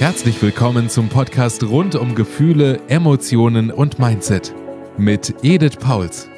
Herzlich willkommen zum Podcast rund um Gefühle, Emotionen und Mindset mit Edith Pauls.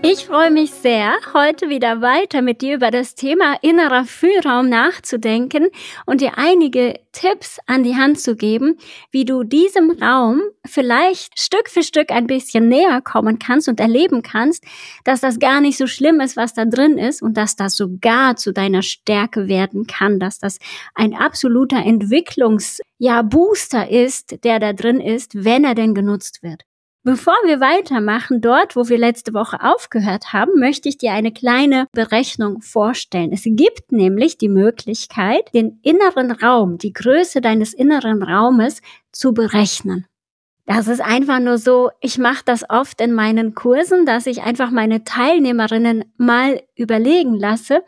Ich freue mich sehr, heute wieder weiter mit dir über das Thema innerer Fühlraum nachzudenken und dir einige Tipps an die Hand zu geben, wie du diesem Raum vielleicht Stück für Stück ein bisschen näher kommen kannst und erleben kannst, dass das gar nicht so schlimm ist, was da drin ist und dass das sogar zu deiner Stärke werden kann, dass das ein absoluter Entwicklungs ja, Booster ist, der da drin ist, wenn er denn genutzt wird. Bevor wir weitermachen, dort, wo wir letzte Woche aufgehört haben, möchte ich dir eine kleine Berechnung vorstellen. Es gibt nämlich die Möglichkeit, den inneren Raum, die Größe deines inneren Raumes zu berechnen. Das ist einfach nur so, ich mache das oft in meinen Kursen, dass ich einfach meine Teilnehmerinnen mal überlegen lasse,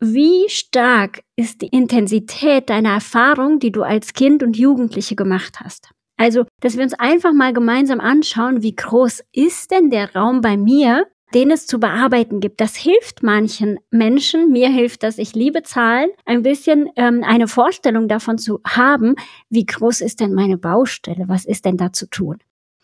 wie stark ist die Intensität deiner Erfahrung, die du als Kind und Jugendliche gemacht hast. Also, dass wir uns einfach mal gemeinsam anschauen, wie groß ist denn der Raum bei mir, den es zu bearbeiten gibt. Das hilft manchen Menschen, mir hilft das, ich liebe Zahlen, ein bisschen ähm, eine Vorstellung davon zu haben, wie groß ist denn meine Baustelle, was ist denn da zu tun.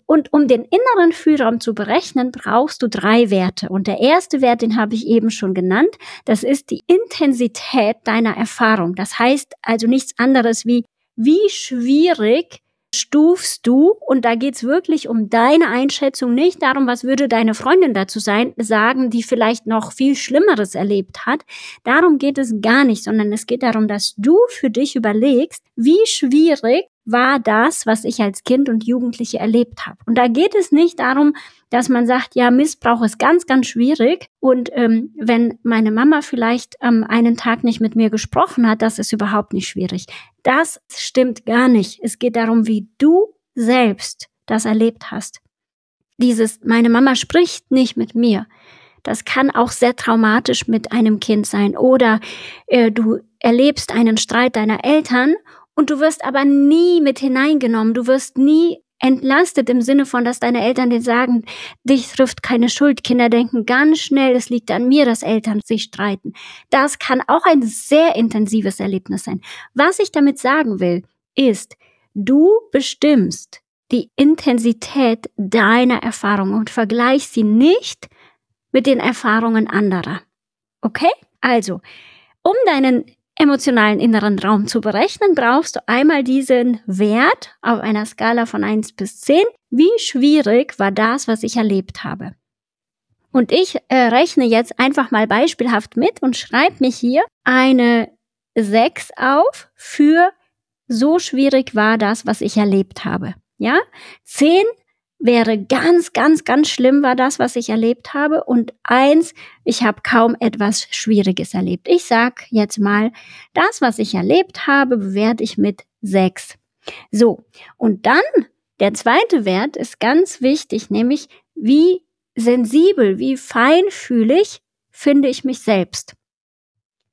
Und um den inneren Fühlraum zu berechnen, brauchst du drei Werte. Und der erste Wert, den habe ich eben schon genannt, das ist die Intensität deiner Erfahrung. Das heißt also nichts anderes wie, wie schwierig stufst du, und da geht's wirklich um deine Einschätzung, nicht darum, was würde deine Freundin dazu sein, sagen, die vielleicht noch viel Schlimmeres erlebt hat. Darum geht es gar nicht, sondern es geht darum, dass du für dich überlegst, wie schwierig war das, was ich als Kind und Jugendliche erlebt habe. Und da geht es nicht darum, dass man sagt, ja, Missbrauch ist ganz, ganz schwierig. Und ähm, wenn meine Mama vielleicht ähm, einen Tag nicht mit mir gesprochen hat, das ist überhaupt nicht schwierig. Das stimmt gar nicht. Es geht darum, wie du selbst das erlebt hast. Dieses, meine Mama spricht nicht mit mir. Das kann auch sehr traumatisch mit einem Kind sein. Oder äh, du erlebst einen Streit deiner Eltern und du wirst aber nie mit hineingenommen. Du wirst nie entlastet im Sinne von, dass deine Eltern dir sagen, dich trifft keine Schuld. Kinder denken ganz schnell, es liegt an mir, dass Eltern sich streiten. Das kann auch ein sehr intensives Erlebnis sein. Was ich damit sagen will, ist, du bestimmst die Intensität deiner Erfahrung und vergleich sie nicht mit den Erfahrungen anderer. Okay? Also, um deinen emotionalen inneren Raum zu berechnen, brauchst du einmal diesen Wert auf einer Skala von 1 bis 10. Wie schwierig war das, was ich erlebt habe? Und ich äh, rechne jetzt einfach mal beispielhaft mit und schreibe mir hier eine 6 auf für so schwierig war das, was ich erlebt habe. Ja? 10 wäre ganz, ganz, ganz schlimm war das, was ich erlebt habe. Und eins, ich habe kaum etwas Schwieriges erlebt. Ich sag jetzt mal, das, was ich erlebt habe, bewerte ich mit sechs. So, und dann der zweite Wert ist ganz wichtig, nämlich wie sensibel, wie feinfühlig finde ich mich selbst.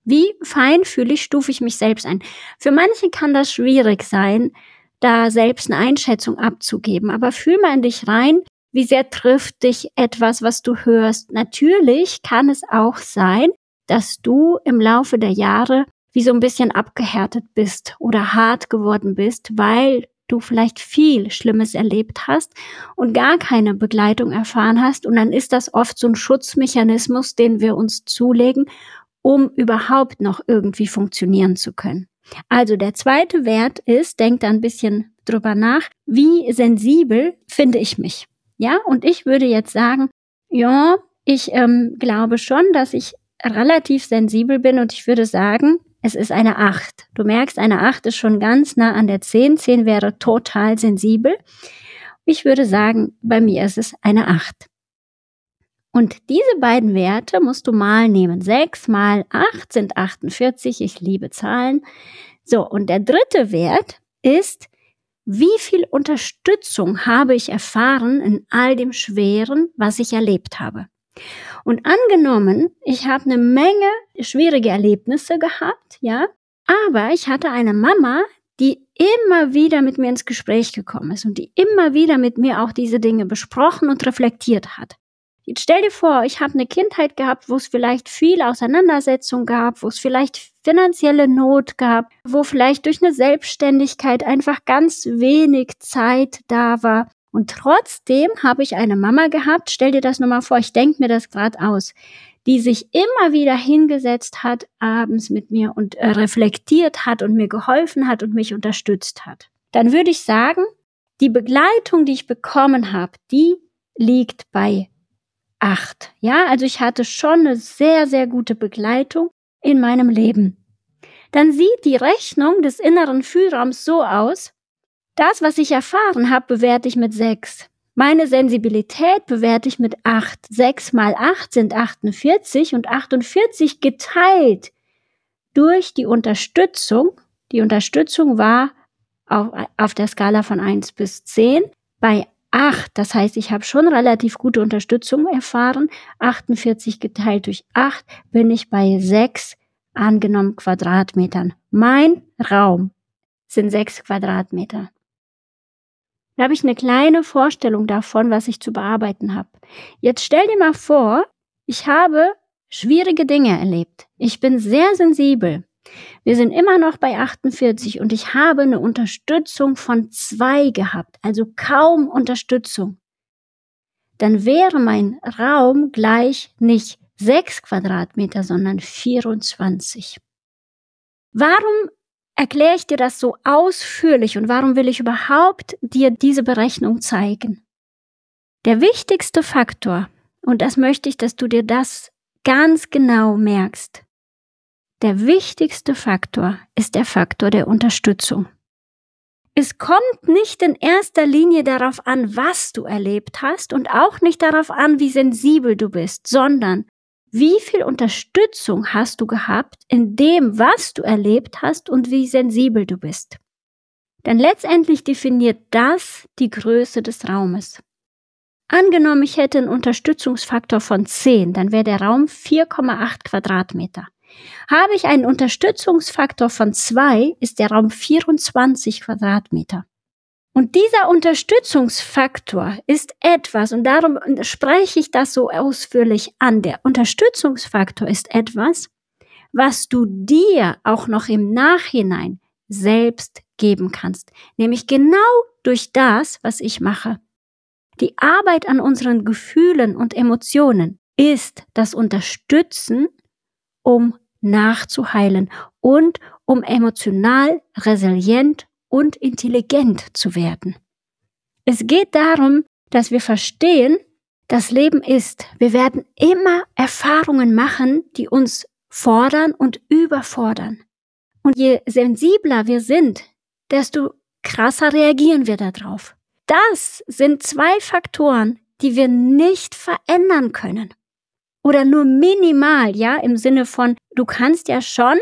Wie feinfühlig stufe ich mich selbst ein? Für manche kann das schwierig sein, da selbst eine Einschätzung abzugeben. Aber fühl mal in dich rein, wie sehr trifft dich etwas, was du hörst. Natürlich kann es auch sein, dass du im Laufe der Jahre wie so ein bisschen abgehärtet bist oder hart geworden bist, weil du vielleicht viel Schlimmes erlebt hast und gar keine Begleitung erfahren hast. Und dann ist das oft so ein Schutzmechanismus, den wir uns zulegen, um überhaupt noch irgendwie funktionieren zu können. Also der zweite Wert ist, denkt da ein bisschen drüber nach, wie sensibel finde ich mich. Ja, und ich würde jetzt sagen, ja, ich ähm, glaube schon, dass ich relativ sensibel bin und ich würde sagen, es ist eine 8. Du merkst, eine 8 ist schon ganz nah an der 10. 10 wäre total sensibel. Ich würde sagen, bei mir ist es eine 8. Und diese beiden Werte musst du mal nehmen. 6 mal 8 sind 48. Ich liebe Zahlen. So, und der dritte Wert ist, wie viel Unterstützung habe ich erfahren in all dem Schweren, was ich erlebt habe. Und angenommen, ich habe eine Menge schwierige Erlebnisse gehabt, ja, aber ich hatte eine Mama, die immer wieder mit mir ins Gespräch gekommen ist und die immer wieder mit mir auch diese Dinge besprochen und reflektiert hat Stell dir vor, ich habe eine Kindheit gehabt, wo es vielleicht viel Auseinandersetzung gab, wo es vielleicht finanzielle Not gab, wo vielleicht durch eine Selbstständigkeit einfach ganz wenig Zeit da war. Und trotzdem habe ich eine Mama gehabt, stell dir das nochmal vor, ich denke mir das gerade aus, die sich immer wieder hingesetzt hat abends mit mir und äh, reflektiert hat und mir geholfen hat und mich unterstützt hat. Dann würde ich sagen, die Begleitung, die ich bekommen habe, die liegt bei acht. Ja, also ich hatte schon eine sehr, sehr gute Begleitung in meinem Leben. Dann sieht die Rechnung des inneren Fühlraums so aus, das, was ich erfahren habe, bewerte ich mit sechs. Meine Sensibilität bewerte ich mit acht. Sechs mal acht sind 48 und 48 geteilt durch die Unterstützung. Die Unterstützung war auf, auf der Skala von eins bis zehn bei 8. Das heißt, ich habe schon relativ gute Unterstützung erfahren. 48 geteilt durch 8 bin ich bei 6 angenommen Quadratmetern. Mein Raum sind 6 Quadratmeter. Da habe ich eine kleine Vorstellung davon, was ich zu bearbeiten habe. Jetzt stell dir mal vor, ich habe schwierige Dinge erlebt. Ich bin sehr sensibel. Wir sind immer noch bei 48 und ich habe eine Unterstützung von zwei gehabt, also kaum Unterstützung. Dann wäre mein Raum gleich nicht 6 Quadratmeter, sondern 24. Warum erkläre ich dir das so ausführlich und warum will ich überhaupt dir diese Berechnung zeigen? Der wichtigste Faktor, und das möchte ich, dass du dir das ganz genau merkst, der wichtigste Faktor ist der Faktor der Unterstützung. Es kommt nicht in erster Linie darauf an, was du erlebt hast und auch nicht darauf an, wie sensibel du bist, sondern wie viel Unterstützung hast du gehabt in dem, was du erlebt hast und wie sensibel du bist. Denn letztendlich definiert das die Größe des Raumes. Angenommen, ich hätte einen Unterstützungsfaktor von 10, dann wäre der Raum 4,8 Quadratmeter. Habe ich einen Unterstützungsfaktor von zwei, ist der Raum 24 Quadratmeter. Und dieser Unterstützungsfaktor ist etwas, und darum spreche ich das so ausführlich an, der Unterstützungsfaktor ist etwas, was du dir auch noch im Nachhinein selbst geben kannst, nämlich genau durch das, was ich mache. Die Arbeit an unseren Gefühlen und Emotionen ist das Unterstützen, um nachzuheilen und um emotional resilient und intelligent zu werden. Es geht darum, dass wir verstehen, das Leben ist, wir werden immer Erfahrungen machen, die uns fordern und überfordern. Und je sensibler wir sind, desto krasser reagieren wir darauf. Das sind zwei Faktoren, die wir nicht verändern können oder nur minimal, ja, im Sinne von, du kannst ja schon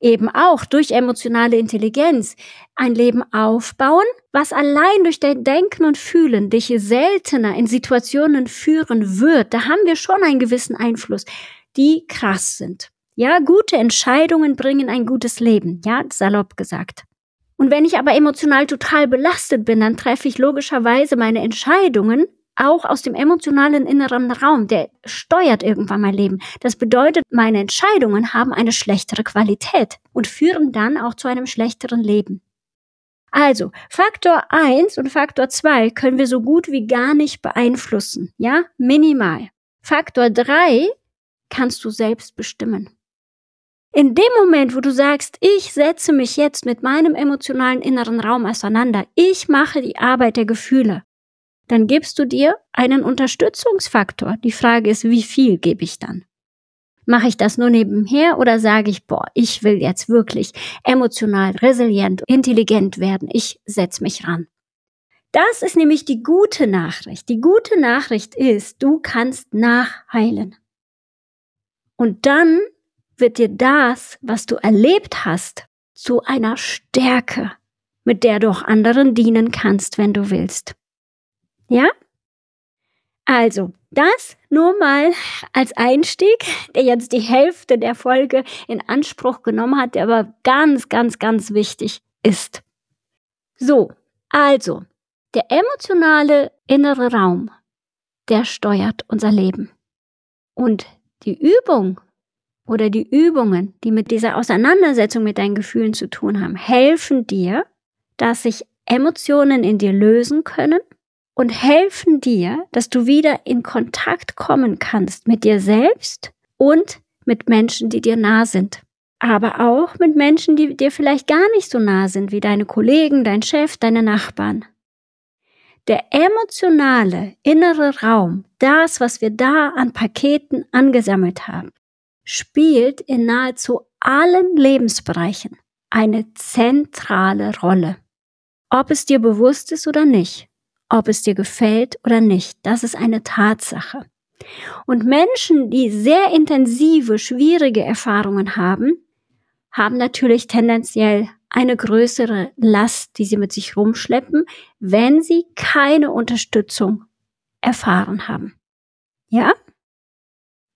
eben auch durch emotionale Intelligenz ein Leben aufbauen, was allein durch dein Denken und Fühlen dich seltener in Situationen führen wird. Da haben wir schon einen gewissen Einfluss, die krass sind. Ja, gute Entscheidungen bringen ein gutes Leben, ja, salopp gesagt. Und wenn ich aber emotional total belastet bin, dann treffe ich logischerweise meine Entscheidungen auch aus dem emotionalen inneren Raum, der steuert irgendwann mein Leben. Das bedeutet, meine Entscheidungen haben eine schlechtere Qualität und führen dann auch zu einem schlechteren Leben. Also, Faktor 1 und Faktor 2 können wir so gut wie gar nicht beeinflussen, ja? Minimal. Faktor 3 kannst du selbst bestimmen. In dem Moment, wo du sagst, ich setze mich jetzt mit meinem emotionalen inneren Raum auseinander, ich mache die Arbeit der Gefühle, dann gibst du dir einen Unterstützungsfaktor. Die Frage ist, wie viel gebe ich dann? Mache ich das nur nebenher oder sage ich, boah, ich will jetzt wirklich emotional, resilient, intelligent werden. Ich setze mich ran. Das ist nämlich die gute Nachricht. Die gute Nachricht ist, du kannst nachheilen. Und dann wird dir das, was du erlebt hast, zu einer Stärke, mit der du auch anderen dienen kannst, wenn du willst. Ja? Also, das nur mal als Einstieg, der jetzt die Hälfte der Folge in Anspruch genommen hat, der aber ganz, ganz, ganz wichtig ist. So, also, der emotionale innere Raum, der steuert unser Leben. Und die Übung oder die Übungen, die mit dieser Auseinandersetzung mit deinen Gefühlen zu tun haben, helfen dir, dass sich Emotionen in dir lösen können und helfen dir, dass du wieder in Kontakt kommen kannst mit dir selbst und mit Menschen, die dir nah sind. Aber auch mit Menschen, die dir vielleicht gar nicht so nah sind, wie deine Kollegen, dein Chef, deine Nachbarn. Der emotionale innere Raum, das, was wir da an Paketen angesammelt haben, spielt in nahezu allen Lebensbereichen eine zentrale Rolle. Ob es dir bewusst ist oder nicht, ob es dir gefällt oder nicht, das ist eine Tatsache. Und Menschen, die sehr intensive, schwierige Erfahrungen haben, haben natürlich tendenziell eine größere Last, die sie mit sich rumschleppen, wenn sie keine Unterstützung erfahren haben. Ja?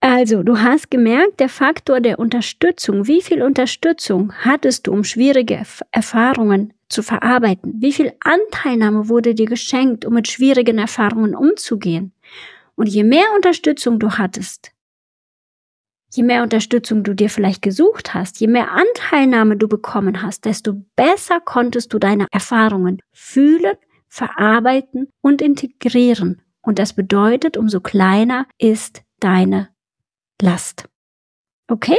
Also, du hast gemerkt, der Faktor der Unterstützung, wie viel Unterstützung hattest du, um schwierige Erfahrungen zu verarbeiten? Wie viel Anteilnahme wurde dir geschenkt, um mit schwierigen Erfahrungen umzugehen? Und je mehr Unterstützung du hattest, je mehr Unterstützung du dir vielleicht gesucht hast, je mehr Anteilnahme du bekommen hast, desto besser konntest du deine Erfahrungen fühlen, verarbeiten und integrieren. Und das bedeutet, umso kleiner ist deine Last. Okay?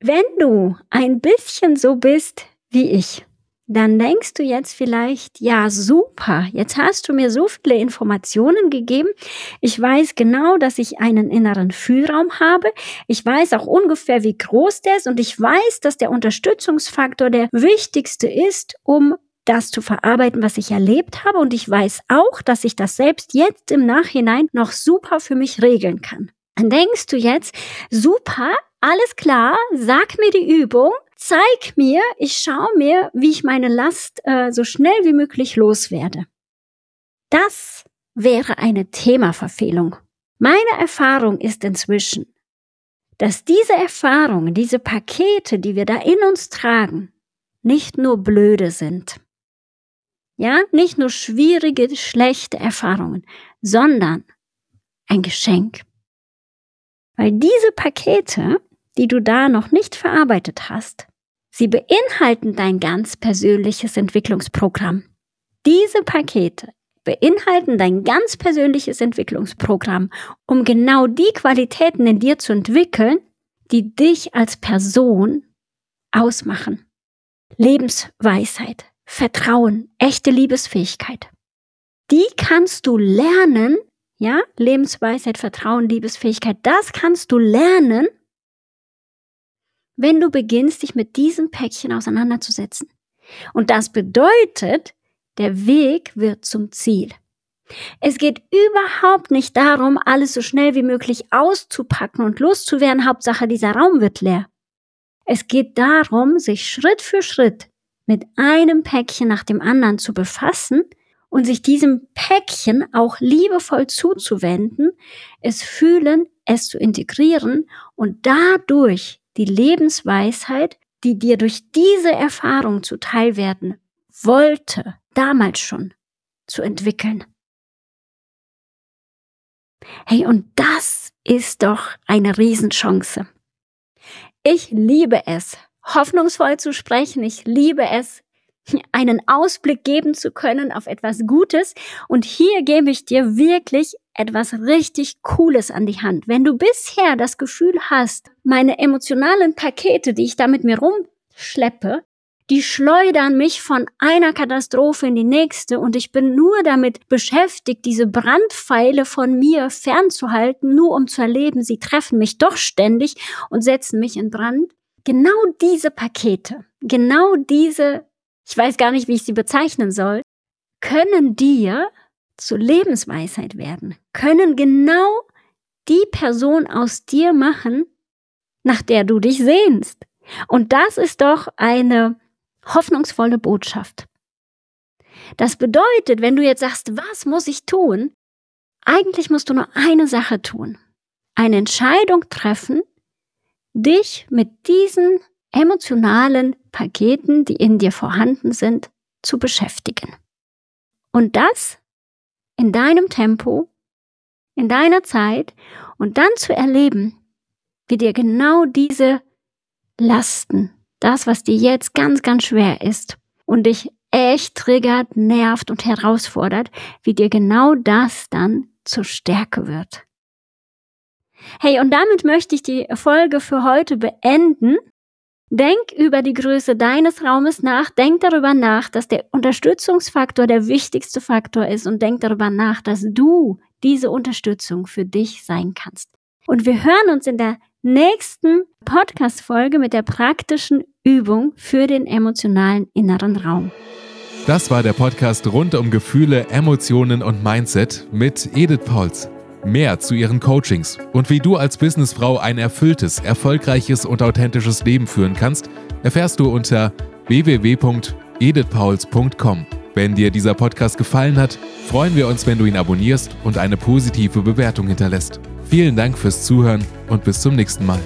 Wenn du ein bisschen so bist wie ich, dann denkst du jetzt vielleicht, ja, super, jetzt hast du mir so viele Informationen gegeben. Ich weiß genau, dass ich einen inneren Fühlraum habe. Ich weiß auch ungefähr, wie groß der ist und ich weiß, dass der Unterstützungsfaktor der wichtigste ist, um das zu verarbeiten, was ich erlebt habe. Und ich weiß auch, dass ich das selbst jetzt im Nachhinein noch super für mich regeln kann. Dann denkst du jetzt, super, alles klar, sag mir die Übung, zeig mir, ich schaue mir, wie ich meine Last äh, so schnell wie möglich loswerde. Das wäre eine Themaverfehlung. Meine Erfahrung ist inzwischen, dass diese Erfahrungen, diese Pakete, die wir da in uns tragen, nicht nur blöde sind. Ja, nicht nur schwierige, schlechte Erfahrungen, sondern ein Geschenk. Weil diese Pakete, die du da noch nicht verarbeitet hast, Sie beinhalten dein ganz persönliches Entwicklungsprogramm. Diese Pakete beinhalten dein ganz persönliches Entwicklungsprogramm, um genau die Qualitäten in dir zu entwickeln, die dich als Person ausmachen. Lebensweisheit, Vertrauen, echte Liebesfähigkeit. Die kannst du lernen, ja, Lebensweisheit, Vertrauen, Liebesfähigkeit, das kannst du lernen, wenn du beginnst, dich mit diesem Päckchen auseinanderzusetzen. Und das bedeutet, der Weg wird zum Ziel. Es geht überhaupt nicht darum, alles so schnell wie möglich auszupacken und loszuwerden. Hauptsache, dieser Raum wird leer. Es geht darum, sich Schritt für Schritt mit einem Päckchen nach dem anderen zu befassen und sich diesem Päckchen auch liebevoll zuzuwenden, es fühlen, es zu integrieren und dadurch die Lebensweisheit, die dir durch diese Erfahrung zuteil werden wollte, damals schon zu entwickeln. Hey, und das ist doch eine Riesenchance. Ich liebe es, hoffnungsvoll zu sprechen. Ich liebe es, einen Ausblick geben zu können auf etwas Gutes. Und hier gebe ich dir wirklich etwas richtig Cooles an die Hand. Wenn du bisher das Gefühl hast, meine emotionalen Pakete, die ich da mit mir rumschleppe, die schleudern mich von einer Katastrophe in die nächste und ich bin nur damit beschäftigt, diese Brandpfeile von mir fernzuhalten, nur um zu erleben, sie treffen mich doch ständig und setzen mich in Brand. Genau diese Pakete, genau diese ich weiß gar nicht, wie ich sie bezeichnen soll, können dir zur Lebensweisheit werden, können genau die Person aus dir machen, nach der du dich sehnst. Und das ist doch eine hoffnungsvolle Botschaft. Das bedeutet, wenn du jetzt sagst, was muss ich tun? Eigentlich musst du nur eine Sache tun. Eine Entscheidung treffen, dich mit diesen emotionalen Paketen, die in dir vorhanden sind, zu beschäftigen. Und das in deinem Tempo in deiner Zeit und dann zu erleben, wie dir genau diese Lasten, das, was dir jetzt ganz, ganz schwer ist und dich echt triggert, nervt und herausfordert, wie dir genau das dann zur Stärke wird. Hey, und damit möchte ich die Folge für heute beenden. Denk über die Größe deines Raumes nach, denk darüber nach, dass der Unterstützungsfaktor der wichtigste Faktor ist und denk darüber nach, dass du diese Unterstützung für dich sein kannst. Und wir hören uns in der nächsten Podcast-Folge mit der praktischen Übung für den emotionalen inneren Raum. Das war der Podcast rund um Gefühle, Emotionen und Mindset mit Edith Pauls. Mehr zu ihren Coachings und wie du als Businessfrau ein erfülltes, erfolgreiches und authentisches Leben führen kannst, erfährst du unter www.edithpauls.com. Wenn dir dieser Podcast gefallen hat, freuen wir uns, wenn du ihn abonnierst und eine positive Bewertung hinterlässt. Vielen Dank fürs Zuhören und bis zum nächsten Mal.